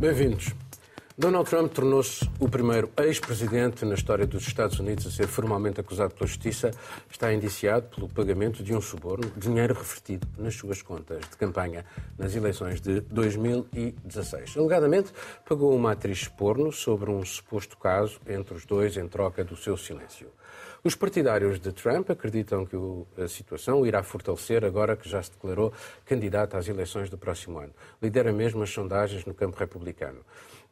Bem-vindos. Donald Trump tornou-se o primeiro ex-presidente na história dos Estados Unidos a ser formalmente acusado pela Justiça. Está indiciado pelo pagamento de um suborno, dinheiro revertido nas suas contas de campanha nas eleições de 2016. Alegadamente, pagou uma atriz porno sobre um suposto caso entre os dois em troca do seu silêncio. Os partidários de Trump acreditam que a situação irá fortalecer agora que já se declarou candidato às eleições do próximo ano. Lidera mesmo as sondagens no campo republicano.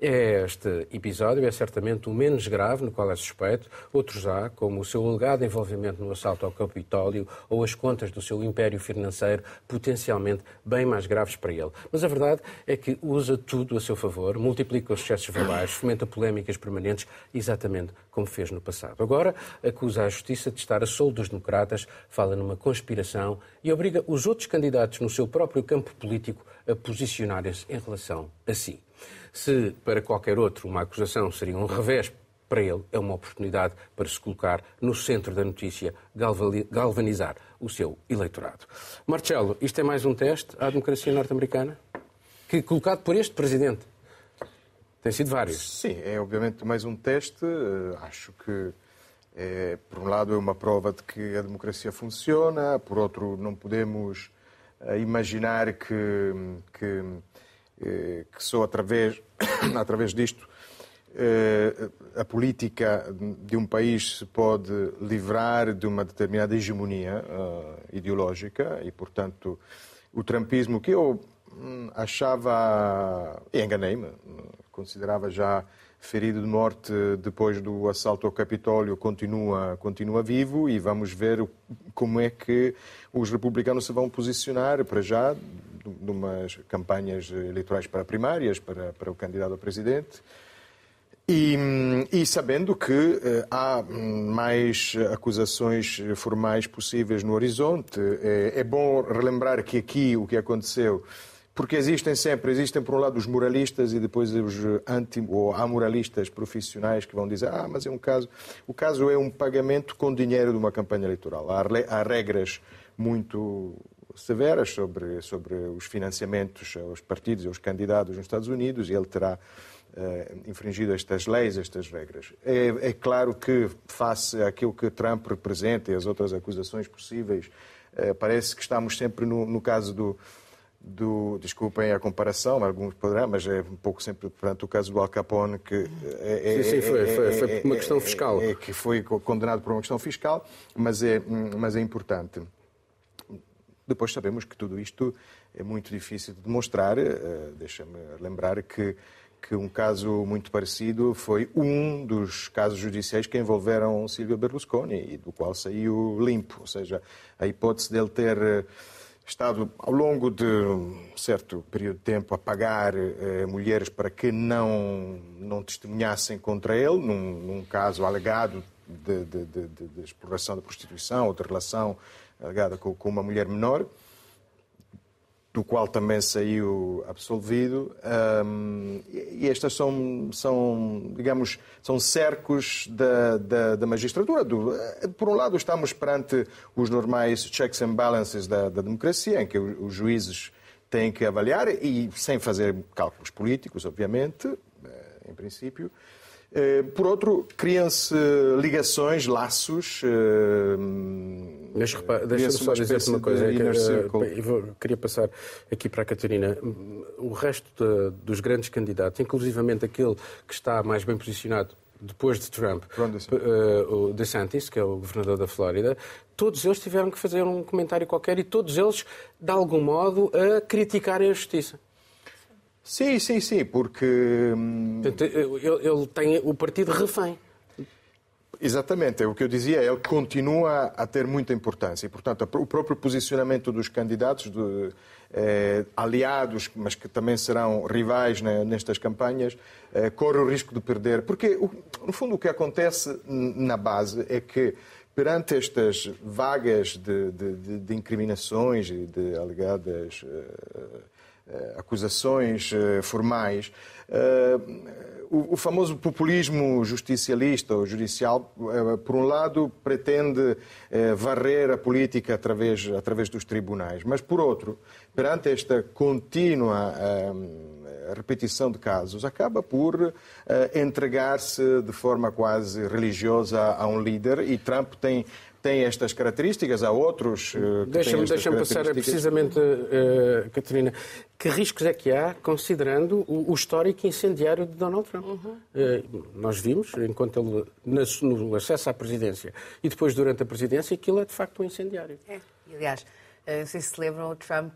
Este episódio é certamente o menos grave no qual é suspeito. Outros há, como o seu alegado envolvimento no assalto ao Capitólio ou as contas do seu império financeiro, potencialmente bem mais graves para ele. Mas a verdade é que usa tudo a seu favor, multiplica os excessos verbais, fomenta polémicas permanentes, exatamente como fez no passado. Agora acusa a Justiça de estar a soldo dos democratas, fala numa conspiração e obriga os outros candidatos no seu próprio campo político a posicionarem-se em relação a si. Se para qualquer outro uma acusação seria um revés, para ele é uma oportunidade para se colocar no centro da notícia, galvanizar o seu eleitorado. Marcelo, isto é mais um teste à democracia norte-americana? Que, colocado por este presidente. Tem sido vários. Sim, é obviamente mais um teste. Eh, acho que, é, por um lado, é uma prova de que a democracia funciona, por outro, não podemos eh, imaginar que, que que só através, através disto eh, a política de um país se pode livrar de uma determinada hegemonia eh, ideológica e, portanto, o trumpismo que eu hum, achava, e enganei-me, considerava já ferido de morte depois do assalto ao Capitólio, continua, continua vivo e vamos ver como é que os republicanos se vão posicionar para já de umas campanhas eleitorais para primárias, para, para o candidato a presidente. E, e, sabendo que eh, há mais acusações formais possíveis no horizonte, é, é, bom relembrar que aqui o que aconteceu, porque existem sempre, existem por um lado os moralistas e depois os anti ou amoralistas profissionais que vão dizer, ah, mas é um caso, o caso é um pagamento com dinheiro de uma campanha eleitoral. Há regras muito severas sobre, sobre os financiamentos aos partidos e aos candidatos nos Estados Unidos e ele terá uh, infringido estas leis, estas regras. É, é, claro que, face àquilo que Trump representa e as outras acusações possíveis, uh, parece que estamos sempre no, no caso do, do, desculpem a comparação, alguns poderão, mas é um pouco sempre perante o caso do Al Capone, que é, é sim, sim, foi, foi, foi por uma questão fiscal. É, que foi condenado por uma questão fiscal, mas é, mas é importante. Depois sabemos que tudo isto é muito difícil de demonstrar. Eh, deixa-me lembrar que, que um caso muito parecido foi um dos casos judiciais que envolveram Silvio Berlusconi e do qual saiu limpo. Ou seja, a hipótese dele ter eh, estado ao longo de um certo período de tempo a pagar eh, mulheres para que não, não testemunhassem contra ele, num, num caso alegado de, de, de, de, exploração da prostituição ou de relação alegada com, com uma mulher menor, do qual também saiu absolvido. Um, e estas são, são, digamos, são cercos da, da, da magistratura. Do, por um lado, estamos perante os normais checks and balances da, da democracia, em que os juízes têm que avaliar, e sem fazer cálculos políticos, obviamente, eh, em princípio. Eh, por outro, criam-se ligações, laços. Eh, deixa-me só dizer uma coisa. Que, uh, vou, queria passar aqui para a Catarina. O resto de, dos grandes candidatos, inclusivamente aquele que está mais bem posicionado depois de Trump, uh, o DeSantis, que é o governador da Flórida, todos eles tiveram que fazer um comentário qualquer e todos eles, de algum modo, a criticarem a justiça. Sim, sim, sim, porque. Hum, ele tem o partido refém. Exatamente, é o que eu dizia, ele continua a ter muita importância e, portanto, o próprio posicionamento dos candidatos, de, eh, aliados, mas que também serão rivais né, nestas campanhas, eh, corre o risco de perder. Porque, no fundo, o que acontece na base é que, perante estas vagas de, de, de incriminações e de alegadas. Eh, eh, acusações eh, formais. Eh, o, famoso populismo justicialista ou judicial, por um lado, pretende varrer a política através, através dos tribunais, mas, por outro, perante esta contínua repetição de casos, acaba por entregar-se de forma quase religiosa a um líder e Trump tem tem estas características, há outros uh, Deixa-me deixa passar precisamente, uh, Catarina, que riscos é que há considerando o, o histórico incendiário de Donald Trump? Uhum. Uh, nós vimos, enquanto ele, no acesso à presidência e depois durante a presidência, que ele é de facto um incendiário. É, aliás, não sei se se lembram, o Trump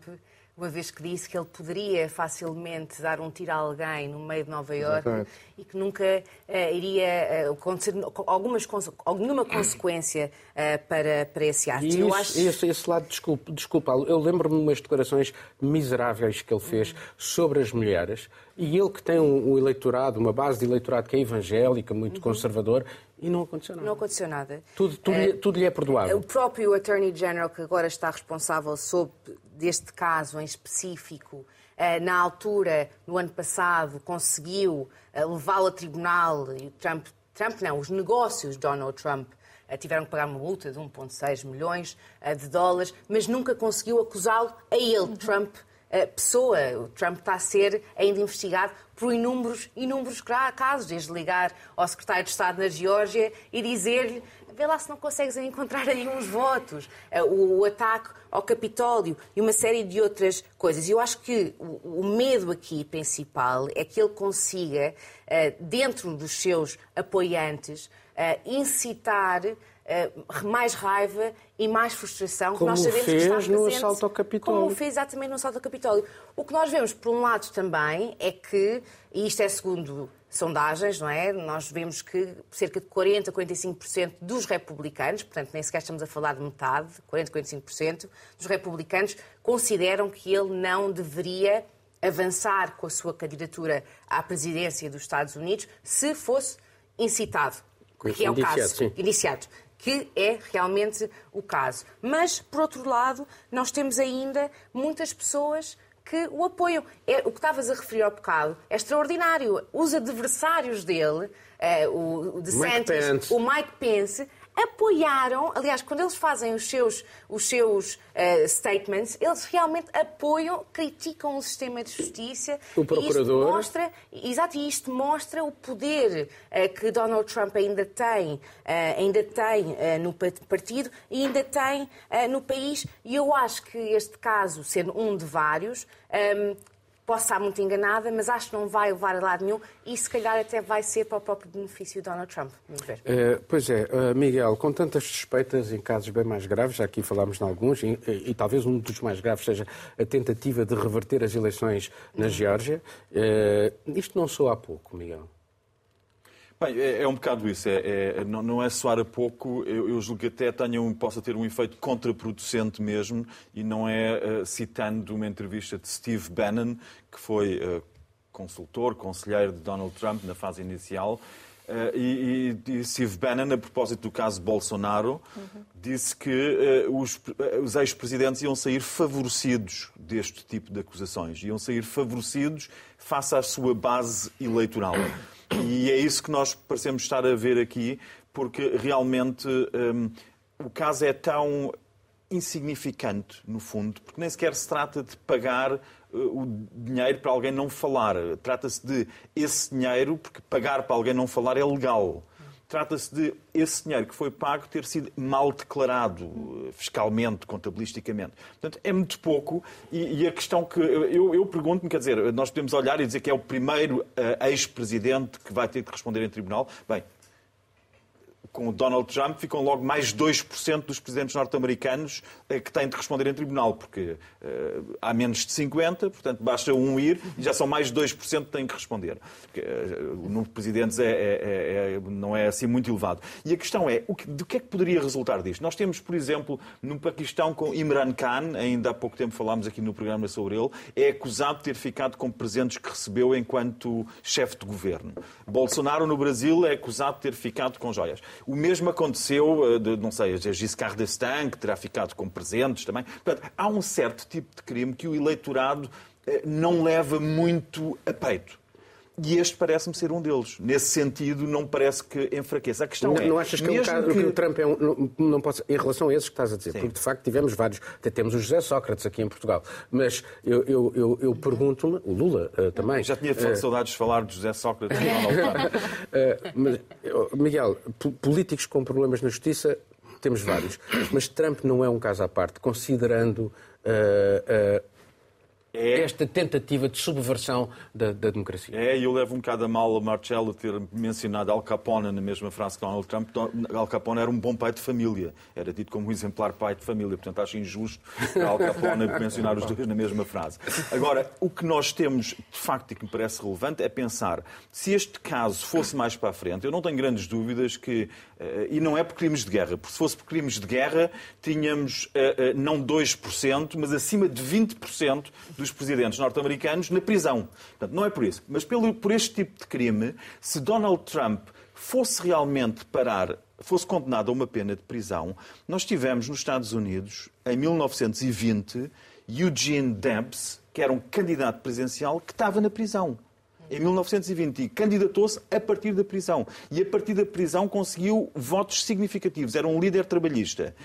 uma vez que disse que ele poderia facilmente dar um tiro a alguém no meio de Nova Iorque e que nunca uh, iria uh, acontecer algumas, alguma consequência uh, para, para esse ato. E eu acho... esse, esse lado, desculpa, desculpa eu lembro-me de umas declarações miseráveis que ele fez uhum. sobre as mulheres e ele que tem um, um, eleitorado, uma base de eleitorado que é evangélica, muito uhum. conservador, e não aconteceu nada. Não aconteceu nada. Tudo, tudo, uh, tudo lhe é perdoado. O próprio Attorney General, que agora está responsável sobre deste caso em específico, uh, na altura, no ano passado, conseguiu uh, levá-lo a tribunal e Trump, Trump não, os negócios de Donald Trump tiveram que pagar uma multa de 1,6 milhões de dólares, mas nunca conseguiu acusá-lo a ele. Trump, pessoa. O Trump está a ser ainda investigado por inúmeros, inúmeros casos, desde ligar ao secretário de Estado na Geórgia e dizer-lhe vê lá se não consegues encontrar aí uns votos, eh, o ataque ao Capitólio e uma série de outras coisas. Eu acho que o medo aqui principal é que ele consiga, eh, dentro dos seus apoiantes, eh, incitar mais raiva e mais frustração como que nós sabemos fez que está presente, no assalto ao Capitólio. Como fez exatamente no assalto ao Capitólio. O que nós vemos, por um lado, também é que, e isto é segundo sondagens, não é? Nós vemos que cerca de 40, 45% dos republicanos, portanto nem sequer estamos a falar de metade, 40, 45% dos republicanos consideram que ele não deveria avançar com a sua candidatura à presidência dos Estados Unidos se fosse incitado, que é o caso, sim. iniciado, que é realmente o caso. Mas, por outro lado, nós temos ainda muitas pessoas que o apoiam. É, o que estavas a referir ao bocado é extraordinário. Os adversários dele, uh, o, o DeSantis, o Mike Pence, apoiaram, aliás, quando eles fazem os seus, os seus uh, statements, eles realmente apoiam, criticam o sistema de justiça. O procurador. E isto mostra, exato, e isto mostra o poder uh, que Donald Trump ainda tem, uh, ainda tem no partido e ainda tem no país. E eu acho que este caso, sendo um de vários, um, Posso estar muito enganada, mas acho que não vai levar a lado nenhum e se calhar até vai ser para o próprio benefício de Donald Trump. Uh, pois é, uh, Miguel, com tantas suspeitas em casos bem mais graves, já aqui falámos de alguns, e, e, talvez um dos mais graves seja a tentativa de reverter as eleições na Geórgia. Uh, isto não soa há pouco, Miguel. Bem, é, é, um bocado isso. É, é, não, não, é soar a pouco. Eu, eu julgo que até tenha um, possa ter um efeito contraproducente mesmo, e não é uh, citando uma entrevista de Steve Bannon, que foi uh, consultor, conselheiro de Donald Trump na fase inicial. Uh, e, e, Steve Bannon, a propósito do caso Bolsonaro, uhum. disse que os, os ex-presidentes iam sair favorecidos deste tipo de acusações, iam sair favorecidos face à sua base eleitoral. E é isso que nós parecemos estar a ver aqui, porque realmente um, o caso é tão insignificante, no fundo, porque nem sequer se trata de pagar uh, o dinheiro para alguém não falar. Trata-se de esse dinheiro, porque pagar para alguém não falar é legal. Trata-se de esse dinheiro que foi pago ter sido mal declarado uh, fiscalmente, contabilisticamente. Portanto, é muito pouco. E, e a questão que eu, eu pergunto-me, quer dizer, nós podemos olhar e dizer que é o primeiro uh, ex-presidente que vai ter que responder em tribunal. Bem, com Donald Trump, ficam logo mais 2% dos presidentes norte-americanos eh, que têm de responder em tribunal, porque uh, há menos de 50, portanto basta um ir e já são mais 2% que têm que responder. Porque, uh, o número de presidentes é, é, é, é, não é assim muito elevado. E a questão é, o que, do que é que poderia resultar disto? Nós temos, por exemplo, no Paquistão com Imran Khan, ainda há pouco tempo falámos aqui no programa sobre ele, é acusado de ter ficado com presentes que recebeu enquanto chefe de governo. Bolsonaro, no Brasil, é acusado de ter ficado com joias. O mesmo aconteceu, eh, de, não sei, a Giscard d'Estaing, que terá ficado com presentes também. Portanto, há um certo tipo de crime que o eleitorado eh, não leva muito a peito. E este parece-me ser um deles. Nesse sentido, não parece que enfraqueça. A questão não, é. Não achas que, é um caso, que... que o Trump é um. Não, não pode, em relação a esses que estás a dizer, Sim. porque de facto tivemos vários. Até temos o José Sócrates aqui em Portugal. Mas eu, eu, eu, eu pergunto-me, o Lula uh, também. Já tinha uh, saudades de falar de José Sócrates e uh, mas, Miguel, políticos com problemas na justiça temos vários. Mas Trump não é um caso à parte, considerando uh, uh, é... esta tentativa de subversão da, da, democracia. É, e eu levo um bocado a mal a Marcelo ter mencionado Al Capone na mesma frase que Donald Trump. Al Capone era um bom pai de família, era dito como um exemplar pai de família, portanto acho injusto Al Capone mencionar os dois na mesma frase. Agora, o que nós temos de facto e que me parece relevante é pensar se este caso fosse mais para a frente, eu não tenho grandes dúvidas que, eh, e não é por crimes de guerra, porque se fosse por crimes de guerra, tínhamos eh, eh, não 2%, mas acima de 20% dos presidentes norte-americanos na prisão. Portanto, não é por isso. Mas pelo, por este tipo de crime, se Donald Trump fosse realmente parar, fosse condenado a uma pena de prisão, nós tivemos nos Estados Unidos, em 1920, Eugene Debs, que era um candidato presidencial, que estava na prisão em 1920 candidatou-se a partir da prisão. E a partir da prisão conseguiu votos significativos. Era um líder trabalhista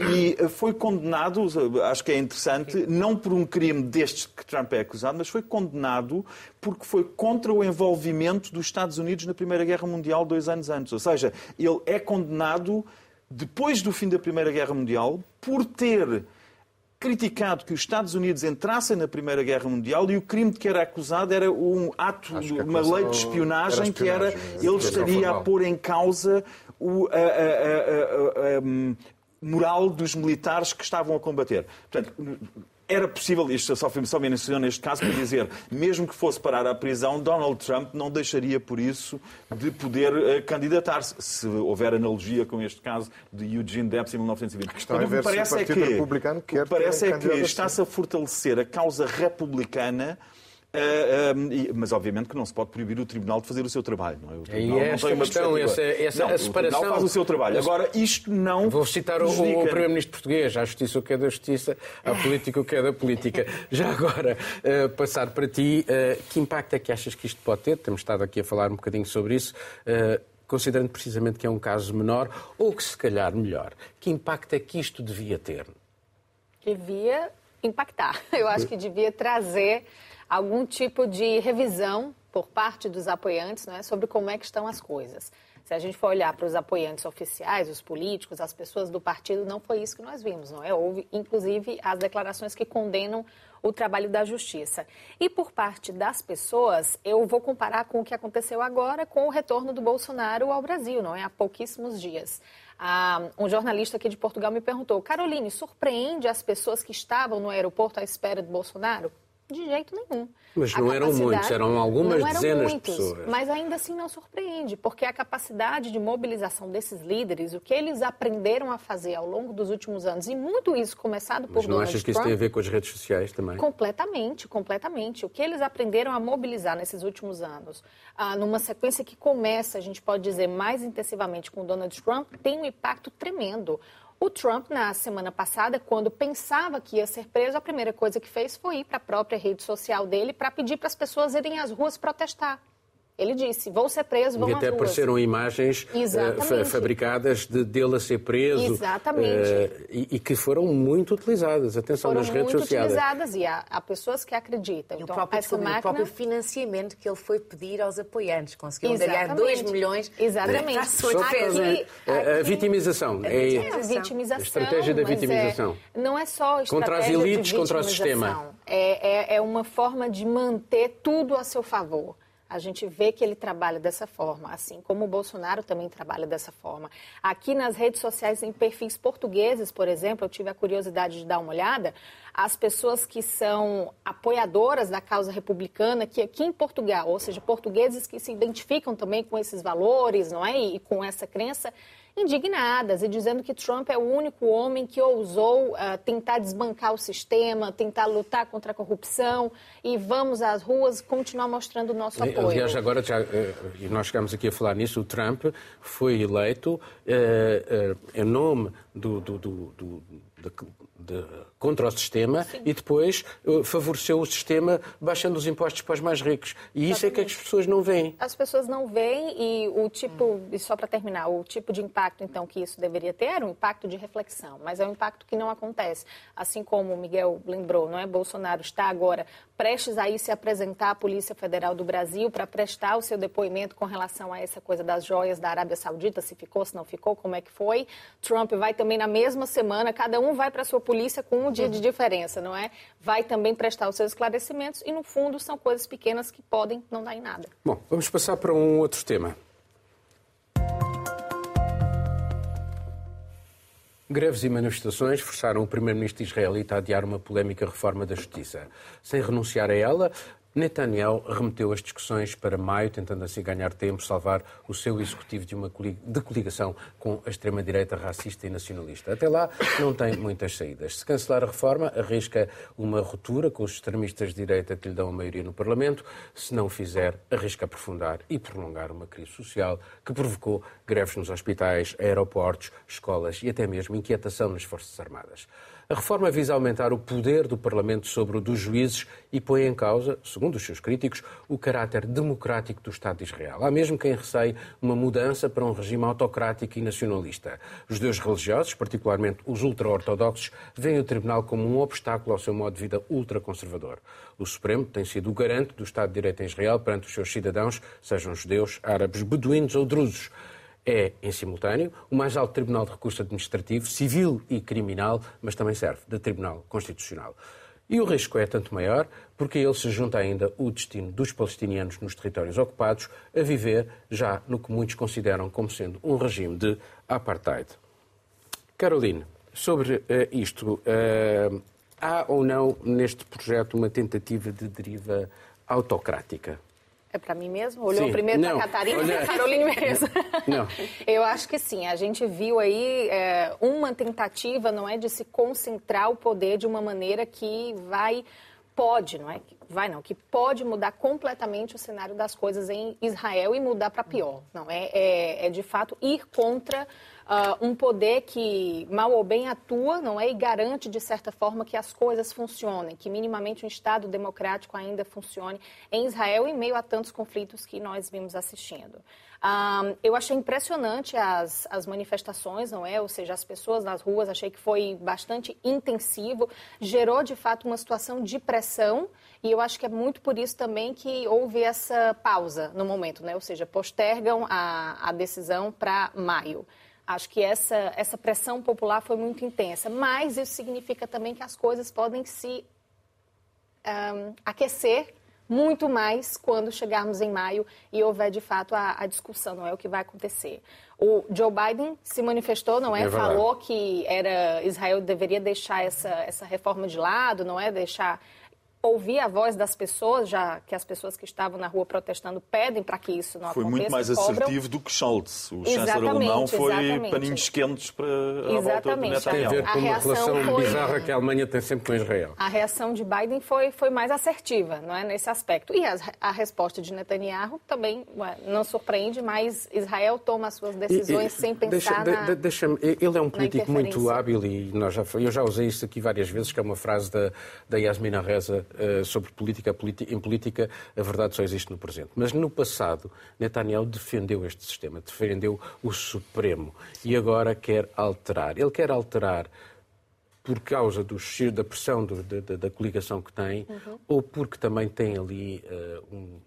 e eh, foi condenado, acho que é interessante, não por um crime destes que Trump é acusado, mas foi condenado porque foi contra o envolvimento dos Estados Unidos na Primeira Guerra Mundial dois anos antes. Ou seja, ele é condenado depois do fim da Primeira Guerra Mundial por ter criticado que os Estados Unidos entrassem na Primeira Guerra Mundial e o crime de que era acusado era um ato, uma lei de espionagem, espionagem que era ele estaria a pôr em causa o, a, a, a, moral dos militares que estavam a combater. Portanto, era possível, isto só, só mencionou neste caso, para dizer, mesmo que fosse parar à prisão, Donald Trump não deixaria por isso de poder uh, candidatar-se, se houver analogia com este caso de Eugene Debs em 1920. A questão é ver parece se o Partido é que, parece é que está-se a fortalecer a causa republicana Uh, uh, mas obviamente que não se pode proibir o Tribunal de fazer o seu trabalho. Não é? O Tribunal e esta questão, essa, essa não, a separação... O Tribunal faz o seu trabalho. Agora, isto não... Vou citar o, o Primeiro-Ministro português, a justiça o que é da justiça, a política o que é da política. Já agora, uh, passar para ti, que impacto é que achas que isto pode ter? Temos estado aqui a falar um bocadinho sobre isso considerando precisamente que é um caso menor, ou que se calhar melhor, que impacto é que isto devia ter? Devia impactar. Eu acho que devia trazer algum tipo de revisão por parte dos apoiantes né, sobre como é que estão as coisas. Se a gente for olhar para os apoiantes oficiais, os políticos, as pessoas do partido, não foi isso que nós vimos, não é? Houve, inclusive, as declarações que condenam o trabalho da justiça. E por parte das pessoas, eu vou comparar com o que aconteceu agora com o retorno do Bolsonaro ao Brasil, não é? Há pouquíssimos dias. Ah, um jornalista aqui de Portugal me perguntou: Caroline, surpreende as pessoas que estavam no aeroporto à espera de Bolsonaro? De jeito nenhum. Mas não eram muitos, eram algumas eram dezenas muitos, de pessoas. Mas ainda assim não surpreende, porque a capacidade de mobilização desses líderes, o que eles aprenderam a fazer ao longo dos últimos anos, e muito isso começado por Mas não Donald achas que isso tem a ver com as redes sociais também? Completamente, completamente. O que eles aprenderam a mobilizar nesses últimos anos, ah, numa sequência que começa, a gente pode dizer, mais intensivamente com Donald Trump, tem um impacto tremendo. O Trump, na semana passada, quando pensava que ia ser preso, a primeira coisa que fez foi ir para a própria rede social dele para pedir para as pessoas irem às ruas protestar. Ele disse: vou ser preso, vão e até apareceram imagens uh, fabricadas de dele a ser preso. Exatamente. Uh, e, e, que foram muito utilizadas. Atenção, foram nas redes sociais. Foram muito utilizadas e há, há, pessoas que acreditam. E então, o, próprio, essa máquina... o próprio financiamento que ele foi pedir aos apoiantes. Conseguiu ganhar 2 milhões Exatamente. para a sua defesa. A, a, vitimização. É, é a vitimização. A estratégia da vitimização. É, não é só Contra as elites, contra o sistema. É, é, é uma forma de manter tudo a seu favor. A gente vê que ele trabalha dessa forma, assim como o Bolsonaro também trabalha dessa forma. Aqui nas redes sociais, em perfis portugueses, por exemplo, eu tive a curiosidade de dar uma olhada, as pessoas que são apoiadoras da causa republicana, que aqui em Portugal, ou seja, portugueses que se identificam também com esses valores, não é? E com essa crença, indignadas e dizendo que Trump é o único homem que ousou uh, tentar desbancar o sistema, tentar lutar contra a corrupção e vamos às ruas continuar mostrando o nosso apoio. Aliás, agora já, eh, nós chegamos aqui a falar nisso, o Trump foi eleito uh, uh, em nome do, do, do, do de, contra o sistema Sim. e depois uh, favoreceu o sistema baixando os impostos para os mais ricos. E isso Exatamente. é que as pessoas não veem. As pessoas não veem e o tipo, e só para terminar, o tipo de impacto então que isso deveria ter era um impacto de reflexão, mas é um impacto que não acontece. Assim como o Miguel lembrou, não é? Bolsonaro está agora prestes a ir se apresentar à Polícia Federal do Brasil para prestar o seu depoimento com relação a essa coisa das joias da Arábia Saudita, se ficou, se não ficou, como é que foi. Trump vai também na mesma semana, cada um vai para a sua polícia com um dia de diferença, não é? Vai também prestar os seus esclarecimentos e, no fundo, são coisas pequenas que podem não dar em nada. Bom, vamos passar para um outro tema. Greves e manifestações forçaram o primeiro-ministro israelita a adiar uma polémica reforma da justiça. Sem renunciar a ela, Netanyahu remeteu as discussões para maio, tentando assim ganhar tempo, salvar o seu executivo de uma de coligação com a extrema-direita racista e nacionalista. Até lá, não tem muitas saídas. Se cancelar a reforma, arrisca uma ruptura com os extremistas de direita que lhe dão a maioria no Parlamento. Se não fizer, arrisca aprofundar e prolongar uma crise social que provocou greves nos hospitais, aeroportos, escolas e até mesmo inquietação nas Forças Armadas. A reforma visa aumentar o poder do Parlamento sobre o dos juízes e põe em causa, segundo os seus críticos, o caráter democrático do Estado de Israel. Há mesmo quem receie uma mudança para um regime autocrático e nacionalista. Os judeus religiosos, particularmente os ultra-ortodoxos, veem o Tribunal como um obstáculo ao seu modo de vida ultraconservador. O Supremo tem sido o garante do Estado de Direito em Israel perante os seus cidadãos, sejam judeus, árabes, beduínos ou drusos é, em simultâneo, o mais alto Tribunal de Recurso Administrativo, Civil e Criminal, mas também serve de Tribunal Constitucional. E o risco é tanto maior porque a ele se junta ainda o destino dos palestinianos nos territórios ocupados a viver já no que muitos consideram como sendo um regime de apartheid. Caroline, sobre uh, isto, uh, há ou não neste projeto uma tentativa de deriva autocrática? É para mim mesmo? Olhou sim. primeiro para a Catarina e para Caroline mesmo. Não. Eu acho que sim. A gente viu aí é, uma tentativa, não é, de se concentrar o poder de uma maneira que vai, pode, não é? Vai não, que pode mudar completamente o cenário das coisas em Israel e mudar para pior. Não é, é, é de fato ir contra uh, um poder que, mal ou bem, atua não é, e garante, de certa forma, que as coisas funcionem, que minimamente um Estado democrático ainda funcione em Israel em meio a tantos conflitos que nós vimos assistindo. Um, eu achei impressionante as, as manifestações, não é? Ou seja, as pessoas nas ruas, achei que foi bastante intensivo, gerou de fato uma situação de pressão e eu acho que é muito por isso também que houve essa pausa no momento, né? Ou seja, postergam a, a decisão para maio. Acho que essa, essa pressão popular foi muito intensa, mas isso significa também que as coisas podem se um, aquecer muito mais quando chegarmos em maio e houver de fato a, a, discussão, não é o que vai acontecer. O Joe Biden se manifestou, não é? é Falou que era Israel deveria deixar essa, essa reforma de lado, não é? Deixar ouvir a voz das pessoas, já que as pessoas que estavam na rua protestando pedem para que isso não foi aconteça. Foi muito mais cobram... assertivo do que Scholz. O chanceler alemão foi exatamente. paninhos quentes para a exatamente. volta do Tem a ver com a uma relação foi... bizarra que a Alemanha tem sempre com Israel. A reação de Biden foi, foi mais assertiva, não é, nesse aspecto. E a, a resposta de Netanyahu também ué, não surpreende, mas Israel toma as suas decisões e, e, sem pensar deixa, na deixa Ele é um político muito hábil e nós já, eu já usei isso aqui várias vezes, que é uma frase da, da Yasmina Reza sobre política. Em política, a verdade só existe no presente. Mas no passado, Netanyahu defendeu este sistema, defendeu o Supremo e agora quer alterar. Ele quer alterar por causa do, da pressão do, da, da, coligação que tem uhum. ou porque também tem ali uh, um.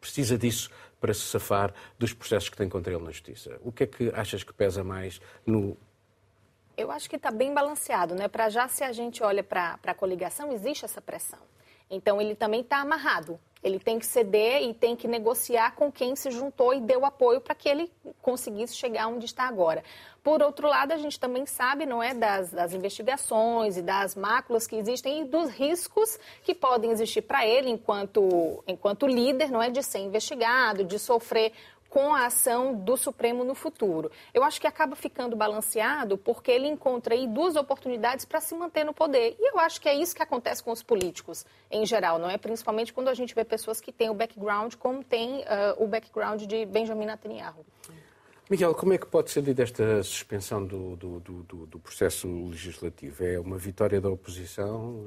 precisa disso para se safar dos processos que tem contra ele na Justiça. O que é que achas que pesa mais no eu acho que está bem balanceado, né? Para já, se a gente olha para a coligação, existe essa pressão. Então, ele também está amarrado. Ele tem que ceder e tem que negociar com quem se juntou e deu apoio para que ele conseguisse chegar onde está agora. Por outro lado, a gente também sabe, não é, das, das investigações e das máculas que existem e dos riscos que podem existir para ele enquanto, enquanto líder, não é, de ser investigado, de sofrer com a ação do Supremo no futuro. Eu acho que acaba ficando balanceado porque ele encontra aí duas oportunidades para se manter no poder. E eu acho que é isso que acontece com os políticos em geral, não é? Principalmente quando a gente vê pessoas que têm o background como tem uh, o background de Benjamin Netanyahu. Miguel, como é que pode ser dita esta suspensão do, do, do, do, processo legislativo? É uma vitória da oposição?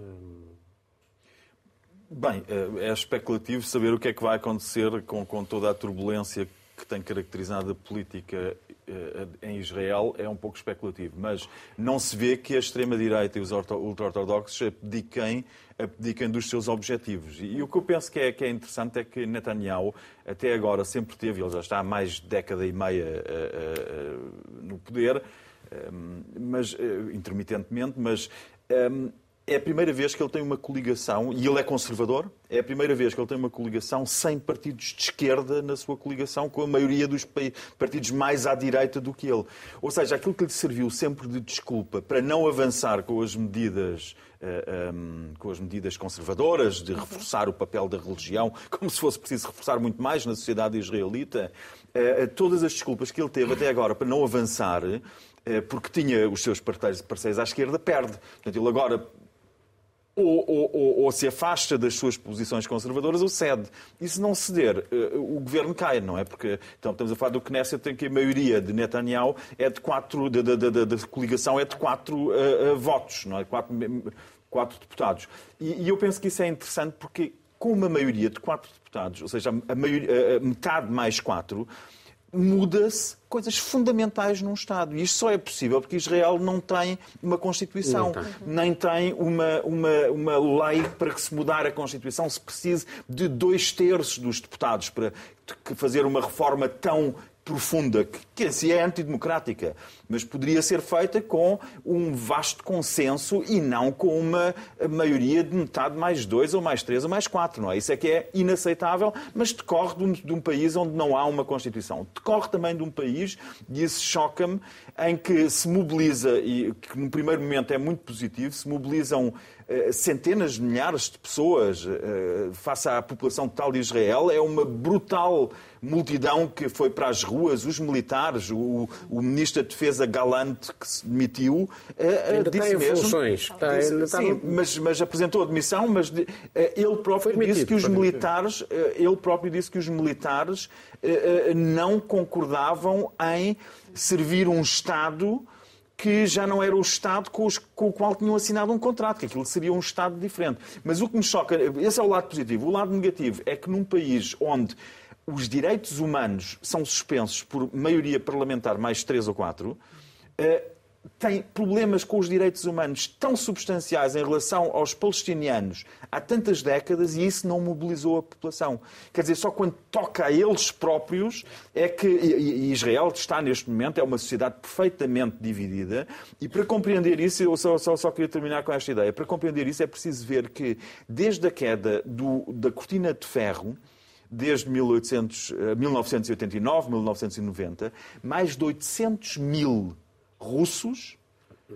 Bem, é, é especulativo saber o que é que vai acontecer com, com toda a turbulência que tem caracterizado a política eh, em Israel é um pouco especulativo, mas não se vê que a extrema-direita e os ultra-ortodoxos abdiquem, abdiquem dos seus objetivos. E o que eu penso que é, que é interessante é que Netanyahu, até agora, sempre teve, ele já está há mais de década e meia uh, uh, no poder, mas, intermitentemente, mas é a primeira vez que ele tem uma coligação, e ele é conservador, é a primeira vez que ele tem uma coligação sem partidos de esquerda na sua coligação, com a maioria dos partidos mais à direita do que ele. Ou seja, aquilo que lhe serviu sempre de desculpa para não avançar com as medidas eh, ehm, com as medidas conservadoras, de reforçar o papel da religião, como se fosse preciso reforçar muito mais na sociedade israelita. Uh, todas as desculpas que ele teve até agora para não avançar, porque tinha os seus parceiros à esquerda, perde. Portanto, ele agora ou, ou, ou, se afasta das suas posições conservadoras ou cede. E se não ceder, eh, o governo cai, não é? Porque então, estamos a falar do Knesset em que a maioria de Netanyahu é de quatro, da, da, da, da coligação é de quatro uh, uh, votos, não é? Quatro, quatro deputados. E, e, eu penso que isso é interessante porque com uma maioria de quatro deputados, ou seja, a, maioria, a metade mais quatro, muda-se coisas fundamentais num Estado. E isto só é possível porque Israel não tem uma Constituição, tem. nem tem uma, uma, uma lei para que se mudar a Constituição. Se precise de dois terços dos deputados para fazer uma reforma tão profunda, que assim é antidemocrática, mas poderia ser feita com um vasto consenso e não com uma maioria de metade mais dois, ou mais três, ou mais quatro, não é? Isso é que é inaceitável, mas decorre de um, de um país onde não há uma Constituição. Decorre também de um país, e isso choca-me, em que se mobiliza, e que no primeiro momento é muito positivo, se mobilizam centenas de milhares de pessoas eh, face à população total de Israel. É uma brutal multidão que foi para as ruas, os militares, o, o ministro da Defesa Galante, que se demitiu, eh, ainda disse mesmo. Funções. Está, disse, sim, mas, mas, apresentou admissão, mas ele próprio disse que os militares, ele próprio disse que os militares não concordavam em servir um Estado que já não era o Estado com, os, com, o qual tinham assinado um contrato, que aquilo seria um Estado diferente. Mas o que me choca, esse é o lado positivo. O lado negativo é que num país onde os direitos humanos são suspensos por maioria parlamentar mais três ou quatro, eh, tem problemas com os direitos humanos tão substanciais em relação aos palestinianos há tantas décadas e isso não mobilizou a população. Quer dizer, só quando toca a eles próprios é que. E Israel está neste momento, é uma sociedade perfeitamente dividida e para compreender isso, eu só, só, só queria terminar com esta ideia. Para compreender isso é preciso ver que desde a queda do, da cortina de ferro desde 1800, 1989, 1990, mais de 800 mil russos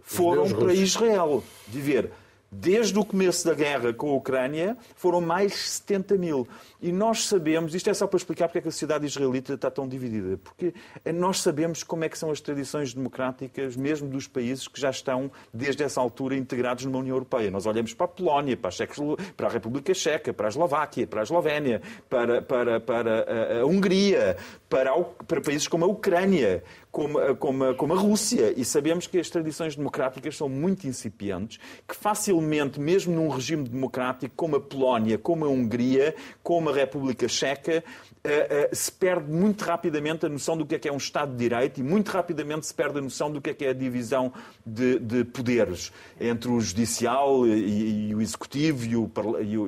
foram para Israel viver. Desde o começo da guerra com a Ucrânia, foram mais 70 mil. E nós sabemos, isto é só para explicar porque é que a sociedade israelita está tão dividida, porque nós sabemos como é que são as tradições democráticas, mesmo dos países que já estão, desde essa altura, integrados numa União Europeia. Nós olhamos para a Polónia, para a, para a República Checa, para a Eslováquia, para a Eslovénia, para, para, para a, a Hungria, para, para países como a Ucrânia, como, como, como, a Rússia. E sabemos que as tradições democráticas são muito incipientes, que facilmente, mesmo num regime democrático como a Polónia, como a Hungria, como a República Checa, Uh, uh, se perde muito rapidamente a noção do que é que é um Estado de Direito e muito rapidamente se perde a noção do que é que é a divisão de, de poderes entre o judicial e, e o executivo e o,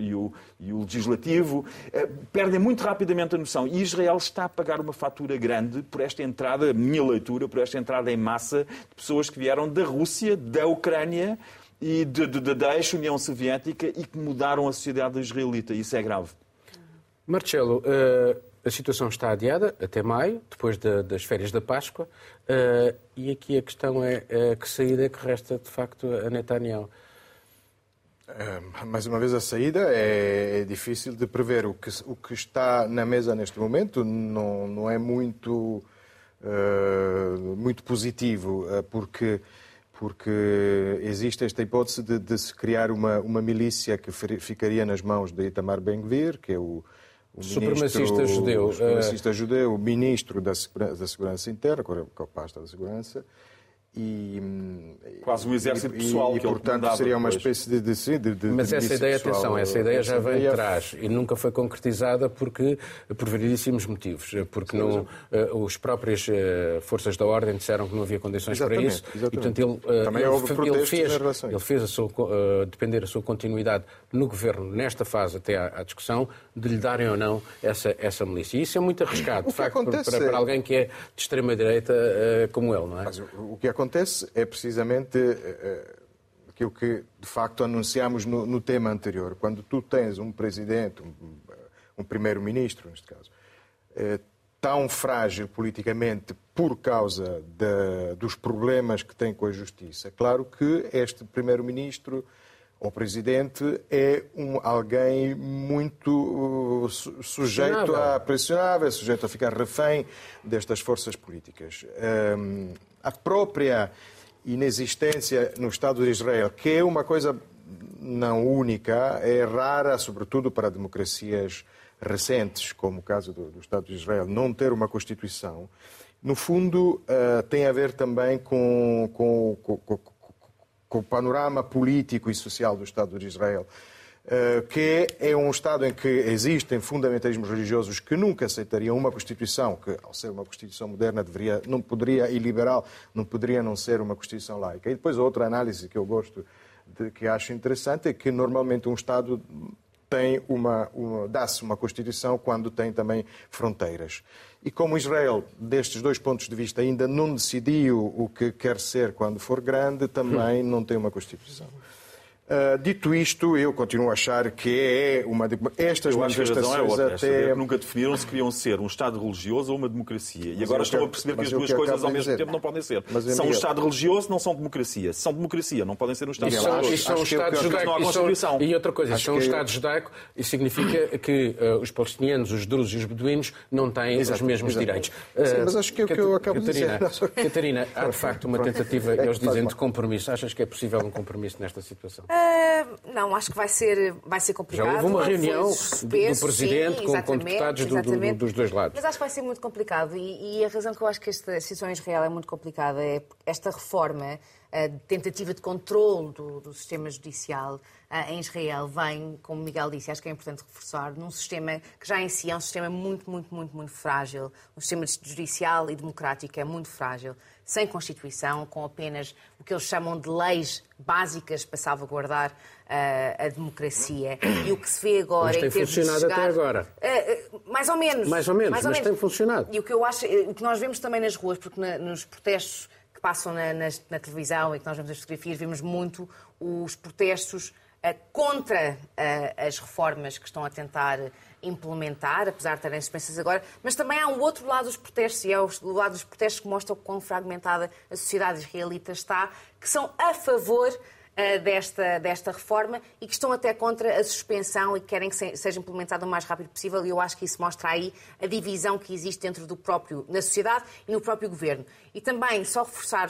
e o, e o, legislativo. Uh, perdem muito rapidamente a noção. E Israel está a pagar uma fatura grande por esta entrada, minha leitura, por esta entrada em massa de pessoas que vieram da Rússia, da Ucrânia e de, de, de, da ex-União Soviética e que mudaram a sociedade israelita. Isso é grave. Marcelo, uh, a situação está adiada até maio, depois de, das férias da Páscoa, uh, e aqui a questão é que saída é que resta de facto a Netanyahu? Mais uma vez, a saída é, é, difícil de prever. O que, o que está na mesa neste momento não, não é muito, muito positivo, porque porque existe esta hipótese de, de se criar uma, uma milícia que ficaria nas mãos de Itamar Ben-Gvir, que é o, o Supremacista judeu, o supremacista judeu, o ministro da da segurança Interna, que é o pasta da Segurança, e, Quase um exército pessoal e, e, que ele portanto seria uma depois. espécie de, de, de, de Mas de essa ideia, pessoal. atenção, essa ideia já Essa vem ideia atrás e nunca foi concretizada porque, por variedíssimos motivos. Porque não, eh, os próprias eh, forças da ordem disseram que não havia condições para Exatamente, isso. exatamente. E, portanto, ele, Também ele, houve ele fez, ele fez a sua, eh, depender a sua continuidade no governo, nesta fase até à, à discussão, de lhe darem ou não essa, essa milícia. E isso é muito arriscado, O de que facto, para, acontece para- é- para alguém que é de extrema-direita como ele, não é? Mas o o que acontece é precisamente eh, eh, aquilo que, de facto, anunciámos no, no tema anterior. Quando tu tens um presidente, um, um primeiro-ministro, neste caso, eh, tão frágil politicamente por causa da- dos problemas que tem com a justiça, claro que este primeiro-ministro ou presidente é um, alguém muito uh, su- sujeito Pressionável. a pressionável, é sujeito a ficar refém destas forças políticas. Hum, a própria inexistência no Estado de Israel, que é uma coisa não única, é rara, sobretudo para democracias recentes, como o caso do, do Estado de Israel, não ter uma Constituição, no fundo eh, tem a ver também com, com, com, com- o panorama político e social do Estado de Israel, que é um Estado em que existem fundamentalismos religiosos que nunca aceitariam uma Constituição, que, ao ser uma Constituição moderna, deveria, não poderia, e liberal, não poderia não ser uma Constituição laica. E depois outra análise que eu gosto, de, que acho interessante, é que normalmente um Estado tem uma, uma dá-se uma Constituição quando tem também fronteiras. E como Israel, destes dois pontos de vista, ainda não decidiu o que quer ser quando for grande, também não tem uma Constituição. Ah, dito isto, eu continuo a achar que é uma de... estas Eu acho que a razão é manifestações até é que nunca definiram se queriam ser um Estado religioso ou uma democracia. E Mas agora eu estão quero- a perceber que mas as duas coisas ao de mesmo dizer. tempo não podem ser. Mas, são um Estado religioso, não são democracia. Se são democracia, não podem ser um Estado são, religioso. isso são acho um Estado não há judaico. são- Constituição. E outra coisa, é um que- Estado judaico e significa que eh, os palestinianos, os drusos e os beduínos não têm os Exato, mesmos exato. direitos. Sim, Eh, mas acho que é o que eu acabo de Catarina, dizer. Não, só- Catarina, há de facto uma tentativa, É eles dizem, de compromisso. Achas que é possível um compromisso nesta situação? Ah, não, acho que vai ser, vai ser complicado. Já houve uma reunião suspenso, do Presidente sim, com- com deputados do- do- dos dois lados. Mas acho que vai ser muito complicado. E, e a razão que eu acho que esta situação em Israel é muito complicada é esta reforma, a tentativa de controle do, do sistema judicial ah, em Israel vem, como Miguel disse, acho que é importante reforçar, num sistema que já em si é um sistema muito, muito, muito, muito frágil. Um sistema judicial e democrático é muito frágil, sem Constituição, com apenas o que eles chamam de leis básicas para salvaguardar ah, a democracia. E o que se vê agora Mas tem em termos de funcionado até agora. eh, mais ou menos. Mais ou menos, mas tem funcionado. E o que eu acho, eh, o que nós vemos também nas ruas, porque na- nos protestos que passam na, nas- na televisão e que nós vemos as fotografias, vemos muito os protestos eh, contra eh, as reformas que estão a tentar implementar, apesar de terem suspensas agora, mas também há um outro lado dos protestos, e é o lado dos protestos que mostra o quão fragmentada a sociedade israelita está, que são a favor desta, desta reforma e que estão até contra a suspensão e que querem que se- seja implementada o mais rápido possível. E eu acho que isso mostra aí a divisão que existe dentro do próprio, na sociedade e no próprio governo. E também, só reforçar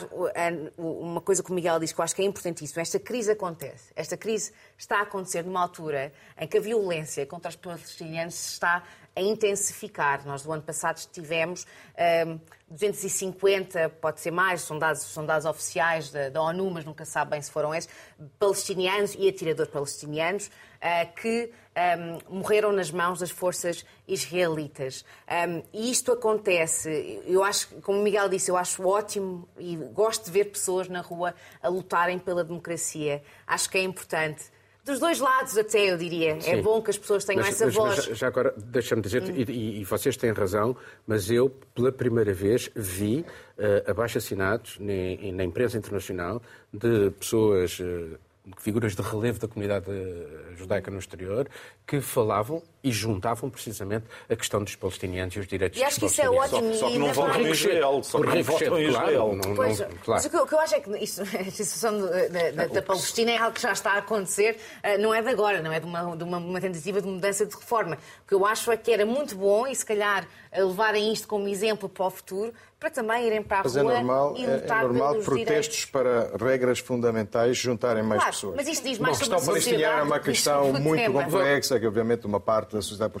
uma coisa que o Miguel diz que eu acho que é importantíssimo: esta crise acontece. Esta crise está a acontecer numa altura em que a violência contra os palestinianos está a intensificar. Nós, do ano passado, tivemos ahm, 250, pode ser mais, são dados, são dados oficiais da, da ONU, mas nunca se sabe bem se foram esses, palestinianos e atiradores palestinianos ah, que ahm, morreram nas mãos das forças israelitas. Ahm, e isto acontece, eu acho, como o Miguel disse, eu acho ótimo e gosto de ver pessoas na rua a lutarem pela democracia. Acho que é importante. Dos dois lados, até, eu diria. É Sim. bom que as pessoas tenham Mas- essa mas- voz. mas já- agora, deixa-me dizer, Hum. e, e- vocês têm razão, mas eu, pela primeira vez, vi uh, abaixo-assinados na, imprensa internacional de pessoas, eh, figuras de relevo da comunidade eh, judaica no exterior, que falavam e juntavam precisamente a questão dos palestinianos e os direitos E acho que dos isso é palestinianos. ótimo. Só, só que não votam em Israel. Só que Por não votam em claro, Israel. não- Pois, claro. Mas o que, eu- o que eu acho é que isso, a situação do- da, da- da Palestina é algo que já está a acontecer, eh, não é de agora, não é de uma, de uma- uma tentativa de mudança de reforma. O que eu acho é que era muito bom e, se calhar, eh, levarem isto como exemplo para o futuro, para também irem para a Mas rua é normal, e é, lutar é normal pelos protestos direitos. para regras fundamentais juntarem mais Claro, pessoas. mas isso diz mais Bom, a sobre a questão palestiniana é uma questão muito tema. complexa, que obviamente uma parte da sociedade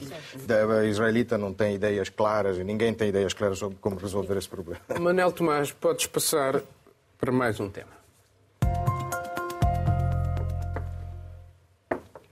da israelita não tem ideias claras e ninguém tem ideias claras sobre como resolver esse problema. Manel Tomás, podes passar para mais um tema.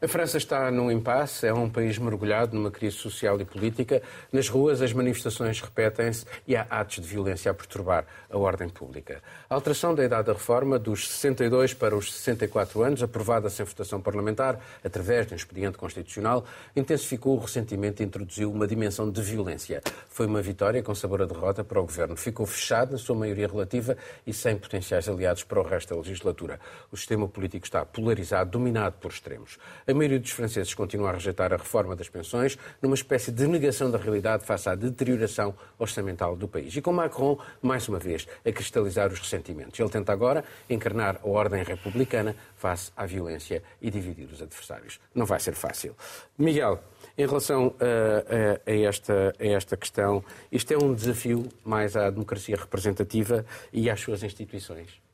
A França está num impasse, é um país mergulhado numa crise social e política. Nas ruas, as manifestações repetem-se e há atos de violência a perturbar a ordem pública. A alteração da idade da reforma dos 62 para os 64 anos, aprovada sem votação parlamentar, através de um expediente constitucional, intensificou o ressentimento e introduziu uma dimensão de violência. Foi uma vitória com sabor a derrota para o governo. Ficou fechado na sua maioria relativa e sem potenciais aliados para o resto da legislatura. O sistema político está polarizado, dominado por extremos. A maioria dos franceses continua a rejeitar a reforma das pensões numa espécie de negação da realidade face à deterioração orçamental do país. E com Macron, mais uma vez, a cristalizar os ressentimentos. Ele tenta agora encarnar a ordem republicana face à violência e dividir os adversários. Não vai ser fácil. Miguel, em relação a, a, a, esta, a esta questão, isto é um desafio mais à democracia representativa e às suas instituições?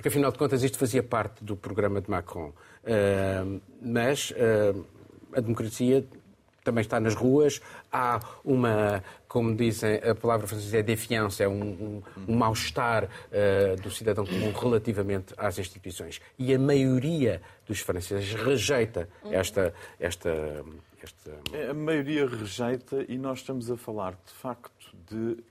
Porque, afinal de contas, isto fazia parte do programa de Macron. Uh, mas uh, a democracia também está nas ruas. Há uma, como dizem, a palavra francesa é defiança, é um, um, um mal-estar uh, do cidadão comum relativamente às instituições. E a maioria dos franceses rejeita esta. esta, esta... A maioria rejeita e nós estamos a falar, de facto, de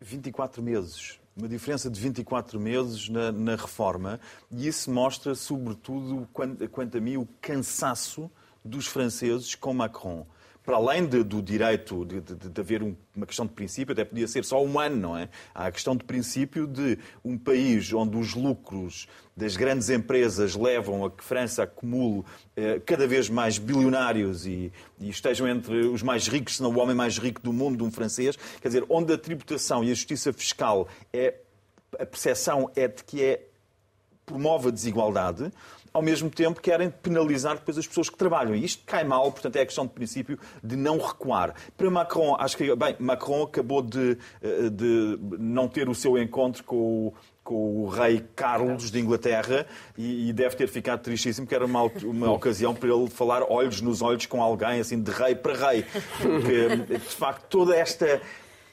24 meses uma diferença de 24 meses na, na, reforma, e isso mostra, sobretudo, quanto, quanto a mim, o cansaço dos franceses com Macron. Para além de, do direito de, de, de haver um, uma questão de princípio, até podia ser só um ano, não é? Há a questão de princípio de um país onde os lucros das grandes empresas levam a que França acumule eh, cada vez mais bilionários e, e, estejam entre os mais ricos, se não o homem mais rico do mundo, um francês. Quer dizer, onde a tributação e a justiça fiscal é. A percepção é de que é promove a desigualdade, ao mesmo tempo querem penalizar depois as pessoas que trabalham. E isto cai mal, portanto é a questão de princípio de não recuar. Para Macron, acho que, bem, Macron acabou de, de não ter o seu encontro com o, com o rei Carlos de Inglaterra e, deve ter ficado tristíssimo, que era uma, uma ocasião para ele falar olhos nos olhos com alguém, assim, de rei para rei. Porque, de facto, toda esta,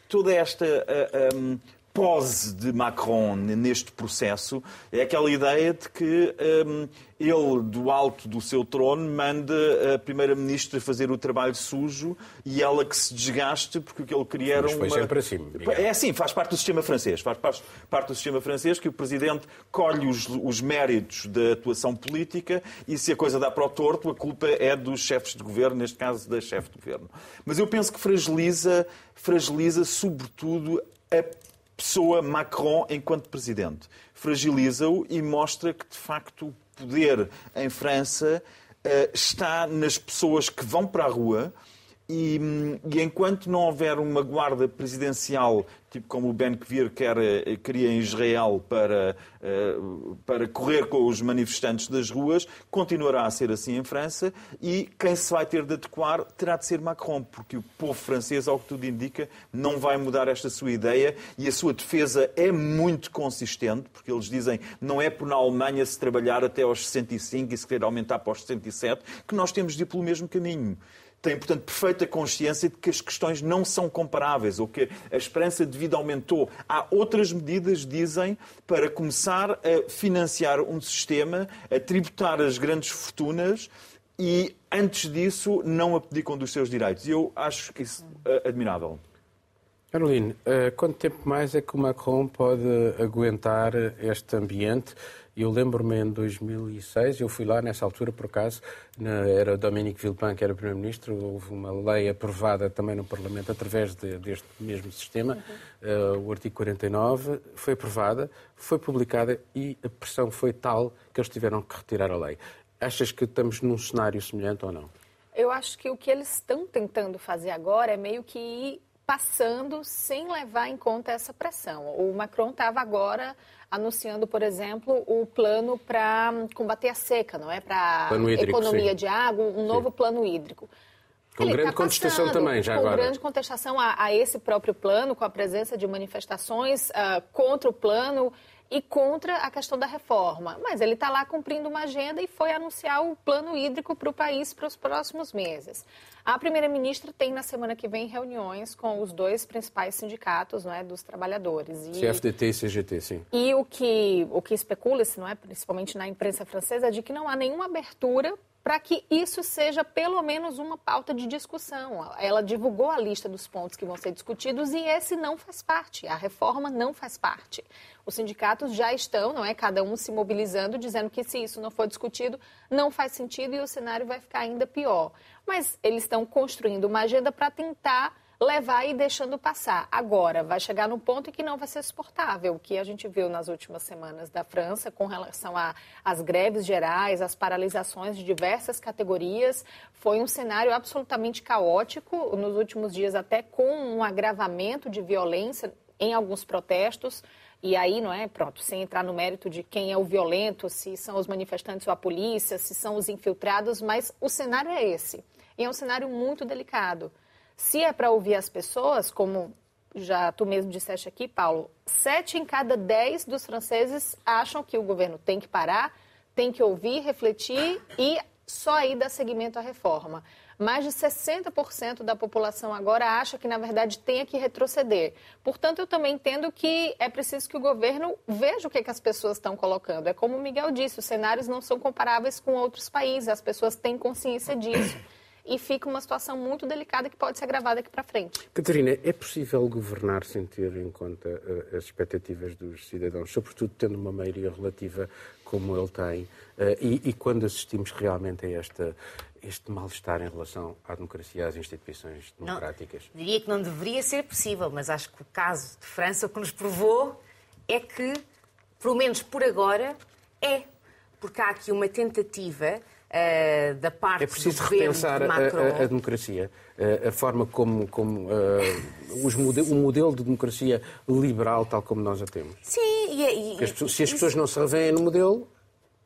toda esta uh, um, pose de Macron neste processo é aquela ideia de que um, ele, do alto do seu trono, manda a Primeira-Ministra fazer o trabalho sujo e ela que se desgaste, porque o que ele queria era Mas foi uma... sempre assim. Miguel. É assim, faz parte do sistema francês. Faz parte do sistema francês que o Presidente colhe os, os méritos da atuação política e se a coisa dá para o torto, a culpa é dos chefes de governo, neste caso da chefe de governo. Mas eu penso que fragiliza, fragiliza sobretudo a pessoa Macron enquanto presidente. Fragiliza-o e mostra que, de facto, o poder em França uh, está nas pessoas que vão para a rua e, e, enquanto não houver uma guarda presidencial, tipo como o Ben Kvir quer, queria em Israel para, uh, para correr com os manifestantes das ruas, continuará a ser assim em França. E quem se vai ter de adequar terá de ser Macron, porque o povo francês, ao que tudo indica, não vai mudar esta sua ideia. E a sua defesa é muito consistente, porque eles dizem não é por na Alemanha se trabalhar até aos 65 e se querer aumentar para os 67 que nós temos de ir pelo mesmo caminho têm, portanto, perfeita consciência de que as questões não são comparáveis ou que a esperança de vida aumentou. Há outras medidas, dizem, para começar a financiar um sistema, a tributar as grandes fortunas e, antes disso, não abdicam dos seus direitos. E eu acho que isso é admirável. Caroline, uh, quanto tempo mais é que o Macron pode aguentar este ambiente? Eu lembro-me em 2006, eu fui lá nessa altura, por acaso, na, era Dominique Villepin que era Primeiro-Ministro, houve uma lei aprovada também no Parlamento através de, deste mesmo sistema, uhum. uh, o artigo 49, foi aprovada, foi publicada e a pressão foi tal que eles tiveram que retirar a lei. Achas que estamos num cenário semelhante ou não? Eu acho que o que eles estão tentando fazer agora é meio que ir passando sem levar em conta essa pressão. O Macron estava agora anunciando, por exemplo, o plano para combater a seca, não é? Para economia sim. de água, um novo sim. plano hídrico. Com Ele grande tá contestação passando, também, já com agora. grande contestação a, a esse próprio plano, com a presença de manifestações ah, contra o plano e contra a questão da reforma. Mas ele está lá cumprindo uma agenda e foi anunciar o plano hídrico para o país para os próximos meses. A primeira-ministra tem na semana que vem reuniões com os dois principais sindicatos não é, dos trabalhadores. E... CFDT e CGT, sim. E o que, o que especula-se, não é, principalmente na imprensa francesa, é de que não há nenhuma abertura para que isso seja pelo menos uma pauta de discussão. Ela divulgou a lista dos pontos que vão ser discutidos e esse não faz parte, a reforma não faz parte. Os sindicatos já estão, não é, cada um se mobilizando, dizendo que se isso não for discutido, não faz sentido e o cenário vai ficar ainda pior. Mas eles estão construindo uma agenda para tentar levar e deixando passar. Agora, vai chegar no ponto em que não vai ser suportável, o que a gente viu nas últimas semanas da França com relação às greves gerais, às paralisações de diversas categorias. Foi um cenário absolutamente caótico, nos últimos dias até com um agravamento de violência em alguns protestos. E aí, não é? Pronto, sem entrar no mérito de quem é o violento, se são os manifestantes ou a polícia, se são os infiltrados, mas o cenário é esse. E é um cenário muito delicado. Se é para ouvir as pessoas, como já tu mesmo disseste aqui, Paulo, sete em cada dez dos franceses acham que o governo tem que parar, tem que ouvir, refletir e só aí dar seguimento à reforma. Mais de 60% da população agora acha que, na verdade, tem que retroceder. Portanto, eu também entendo que é preciso que o governo veja o que, é que as pessoas estão colocando. É como o Miguel disse, os cenários não são comparáveis com outros países, as pessoas têm consciência disso e fica uma situação muito delicada que pode ser agravada aqui para frente. Catarina, é possível governar sem ter em conta uh, as expectativas dos cidadãos, sobretudo tendo uma maioria relativa como ele tem, uh, e, e, quando assistimos realmente a esta, este mal-estar em relação à democracia e às instituições democráticas? Não, diria que não deveria ser possível, mas acho que o caso de França o que nos provou é que, pelo menos por agora, é. Porque há aqui uma tentativa Uh, da parte é preciso do repensar de Macron. A, a, democracia, uh, a forma como, como uh, os mode o modelo de democracia liberal tal como nós a temos. Sim, e, e as pessoas, se as pessoas não se revêem no modelo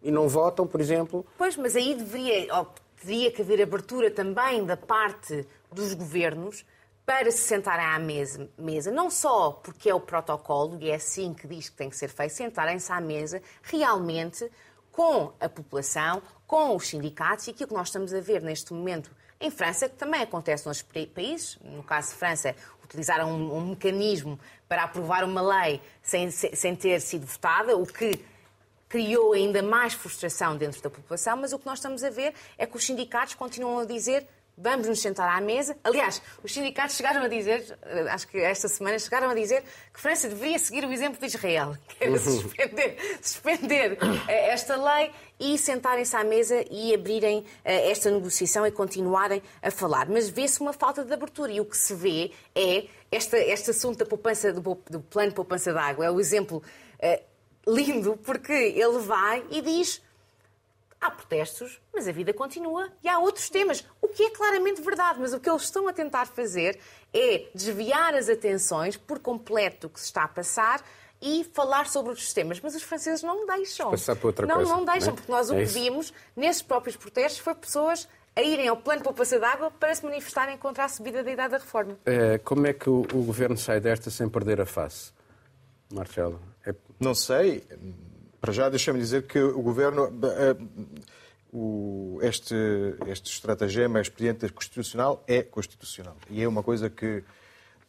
e não votam, por exemplo. Pois, mas aí deveria, ou, teria que haver abertura também da parte dos governos para se sentarem à mesa, mesa, não só porque é o protocolo e é assim que diz que tem que ser feito, sentarem-se à mesa realmente com a população, com os sindicatos e aquilo que nós estamos a ver neste momento em França, que também acontece nos países, no caso de França, utilizaram um, um mecanismo para aprovar uma lei sem, sem ter sido votada, o que criou ainda mais frustração dentro da população, mas o que nós estamos a ver é que os sindicatos continuam a dizer vamos nos sentar à mesa. Aliás, os sindicatos chegaram a dizer, eh, acho que esta semana, chegaram a dizer que França deveria seguir o exemplo de Israel, que era uhum. suspender, suspender eh, esta lei e sentarem-se à mesa e abrirem eh, esta negociação e continuarem a falar. Mas vê-se uma falta de abertura e o que se vê é este, este assunto da poupança, do, do plano de poupança de água. É o exemplo lindo porque ele vai e diz há protestos, mas a vida continua e há outros temas, o que é claramente verdade, mas o que eles estão a tentar fazer é desviar as atenções por completo do que se está a passar e falar sobre outros temas. Mas os franceses não deixam. Passar para outra não, coisa, não deixam, não é? porque nós o é que vimos nesses próprios protestos foi pessoas a irem ao plano de poupança de água para se manifestarem contra a subida da idade da reforma. É, como é que o, o, governo sai desta sem perder a face? Marcelo? É... Não sei. Para já, deixa-me dizer que o governo. O, este, este estratagema, expediente constitucional, é constitucional. E é uma coisa que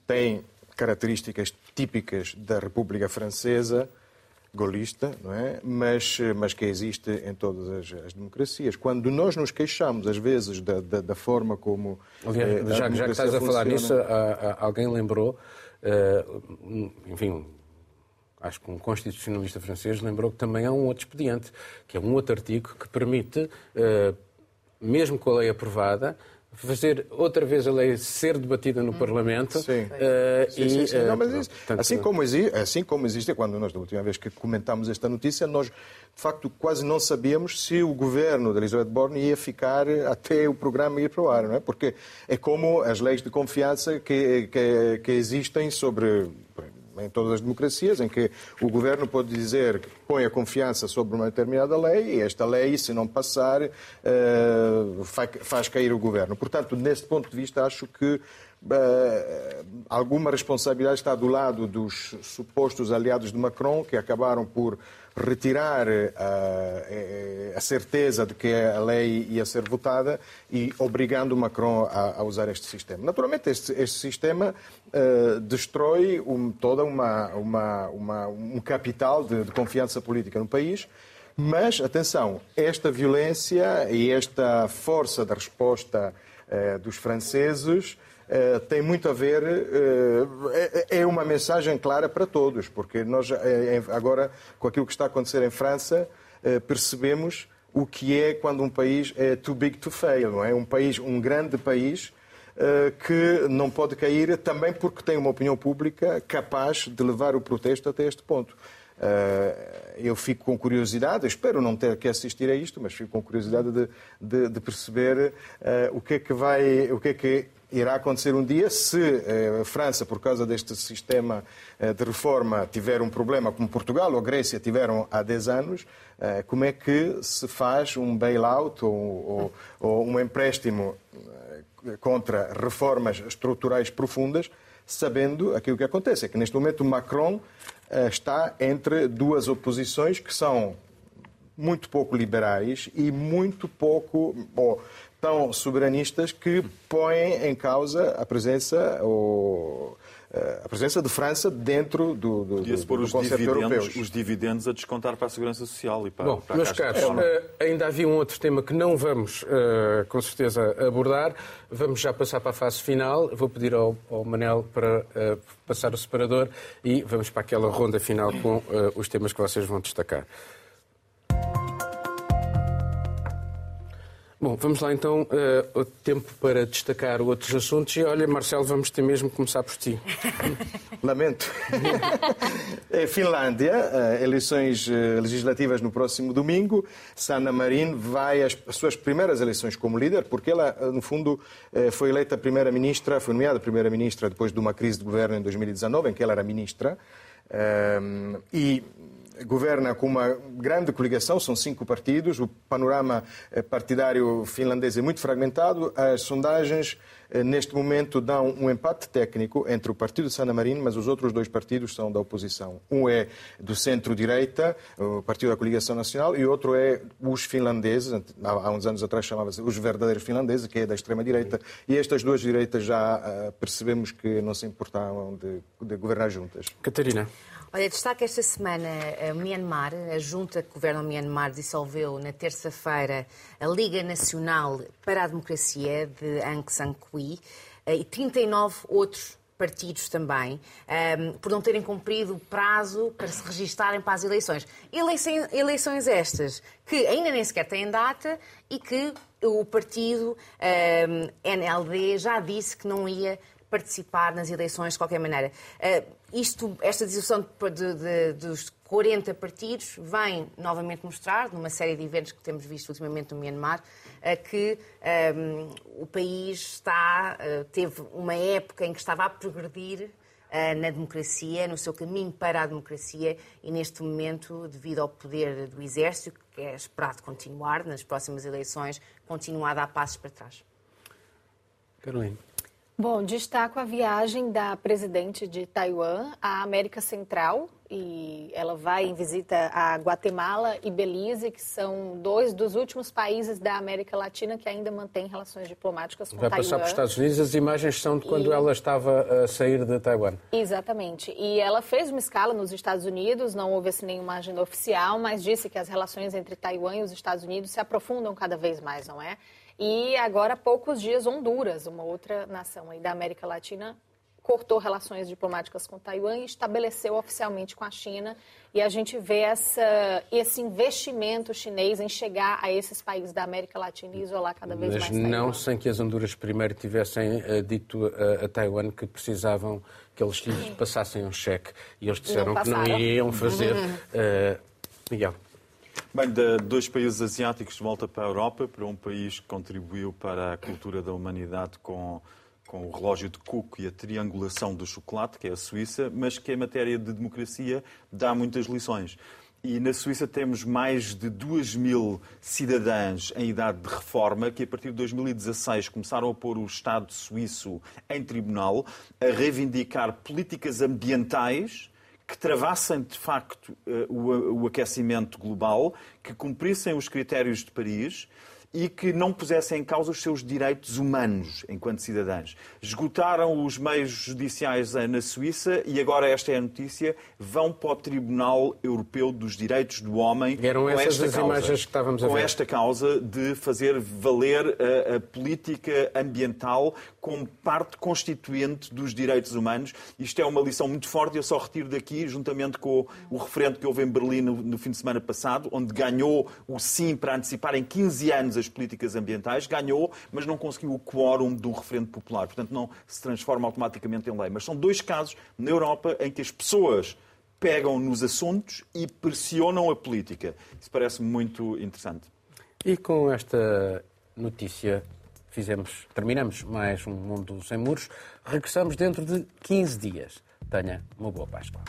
tem características típicas da República Francesa, golista, não é? mas, mas que existe em todas as, as, democracias. Quando nós nos queixamos, às vezes, da, da, da forma como. Aliás, eh, já, já, que estás a falar nisso, alguém lembrou, uh, enfim, acho que um constitucionalista francês lembrou que também há um outro expediente, que é um outro artigo que permite, eh, mesmo com a lei aprovada, fazer outra vez a lei ser debatida no Parlamento. Sim. Uh, sim, e, sim, sim. Não, mas isso, portanto, assim, como existe, assim como existe, quando nós, da última vez que comentámos esta notícia, nós, de facto, quase não sabíamos se o governo de Elizabeth Borne ia ficar até o programa ir para o ar, não é? Porque é como as leis de confiança que, que, que existem sobre em todas as democracias, em que o governo pode dizer que põe a confiança sobre uma determinada lei e esta lei, se não passar, uh, faz cair o governo. Portanto, nesse ponto de vista, acho que Uh, alguma responsabilidade está do lado dos supostos aliados de Macron, que acabaram por retirar uh, a certeza de que a lei ia ser votada e obrigando Macron a, a usar este sistema. Naturalmente, este, este sistema uh, destrói um, toda uma, uma, uma, um capital de, de confiança política no país. Mas, atenção, esta violência e esta força da resposta dos franceses Uh, tem muito a ver, uh, é, é, uma mensagem clara para todos, porque nós agora, com aquilo que está a acontecer em França, percebemos o que é quando um país é too big to fail, não é? Um país, um grande país que não pode cair também porque tem uma opinião pública capaz de levar o protesto até este ponto. eu fico com curiosidade, espero não ter que assistir a isto, mas fico com curiosidade de, de, de perceber o que é que vai, o que é que irá acontecer um dia se eh, a França, por causa deste sistema eh, de reforma, tiver um problema como Portugal ou Grécia tiveram há 10 anos, eh, como é que se faz um bailout ou, ou, ou um empréstimo contra reformas estruturais profundas, sabendo aquilo que acontece. É que neste momento Macron está entre duas oposições que são muito pouco liberais e muito pouco tão soberanistas que põem em causa a presença ou eh, a presença de França dentro do, do, do, do os conceito europeu. Os dividendos a descontar para a segurança social e para, Bom, para meus caros, uh, ainda havia um outro tema que não vamos, uh, com certeza, abordar. Vamos já passar para a fase final. Vou pedir ao, ao Manel para uh, passar o separador e vamos para aquela ronda final com os temas que vocês vão destacar. Bom, vamos lá então, uh, tempo para destacar outros assuntos. E olha, Marcelo, vamos ter mesmo que começar por ti. Lamento. é Finlândia, uh, eleições uh, legislativas no próximo domingo. Sanna Marin vai às, suas primeiras eleições como líder, porque ela, no fundo, foi eleita primeira-ministra, foi nomeada primeira-ministra depois de uma crise de governo em 2019, em que ela era ministra. e governa com uma grande coligação, são cinco partidos, o panorama eh, partidário finlandês é muito fragmentado, as sondagens eh, neste momento dão um empate técnico entre o partido de Sana Marino, mas os outros dois partidos são da oposição. Um é do centro-direita, o Partido da Coligação Nacional, e outro é os finlandeses, há uns anos atrás chamava-se os verdadeiros finlandeses, que é da extrema-direita, e estas duas direitas já eh, percebemos que não se importavam de, de governar juntas. Catarina. Olha, destaque esta semana a Myanmar, a junta que governa o Myanmar dissolveu na terça-feira a Liga Nacional para a Democracia de Aung San Suu Kyi eh, e 39 outros partidos também, um, ehm, por não terem cumprido o prazo para se registarem para as eleições. Eleições, eleições estas que ainda nem sequer têm data e que o partido um, ehm, NLD já disse que não ia participar nas eleições de qualquer maneira. Uh, isto, esta dissolução de, de, dos 40 partidos vem novamente mostrar, numa série de eventos que temos visto ultimamente no Myanmar, que um, ehm, o país está, uh, teve uma época em que estava a progredir na democracia, no seu caminho para a democracia e neste momento, devido ao poder do exército, que é esperado continuar nas próximas eleições, continua a dar passos para trás. Carolina. Bom, destaco a viagem da presidente de Taiwan à América Central e ela vai em visita a Guatemala e Belize, que são dois dos últimos países da América Latina que ainda mantêm relações diplomáticas com vai Taiwan. Vai passar para os Estados Unidos, as imagens são de quando e... ela estava a sair de Taiwan. Exatamente. E ela fez uma escala nos Estados Unidos, não houve assim, nenhuma agenda oficial, mas disse que as relações entre Taiwan e os Estados Unidos se aprofundam cada vez mais, não é? E agora, há poucos dias, Honduras, uma outra nação aí da América Latina, cortou relações diplomáticas com Taiwan e estabeleceu oficialmente com a China. E a gente vê essa, esse investimento chinês em chegar a esses países da América Latina e isolar cada vez Mas mais Mas não sem que as Honduras primeiro tivessem uh, dito uh, a Taiwan que precisavam que eles passassem um cheque. E eles disseram não que não iriam fazer. Uh, Miguel. Bem, de dois países asiáticos de volta para a Europa, para um país que contribuiu para a cultura da humanidade com com o relógio de Cook e a triangulação do chocolate, que é a Suíça, mas que em matéria de democracia dá muitas lições. E na Suíça temos mais de 2 mil cidadãs em idade de reforma que, a partir de 2016, começaram a pôr o Estado suíço em tribunal, a reivindicar políticas ambientais que travassem de facto eh, o aquecimento global, que cumprissem os critérios de Paris e que não pusessem em causa os seus direitos humanos enquanto cidadãos. Esgotaram os meios judiciais na Suíça e agora esta é a notícia, vão para o Tribunal Europeu dos Direitos do Homem Eram com essas esta as causa, imagens que estávamos a com ver. esta causa de fazer valer a, a política ambiental como parte constituinte dos direitos humanos. Isto é uma lição muito forte, eu só retiro daqui, juntamente com o referendo que houve em Berlim no, no fim de semana passado, onde ganhou o sim para antecipar em 15 anos as políticas ambientais, ganhou, mas não conseguiu o quórum do referendo popular. Portanto, não se transforma automaticamente em lei. Mas são dois casos na Europa em que as pessoas pegam nos assuntos e pressionam a política. Isso parece-me muito interessante. E com esta notícia fizemos, terminamos mais um Mundo Sem Muros. Regressamos dentro de 15 dias. Tenha uma boa Páscoa.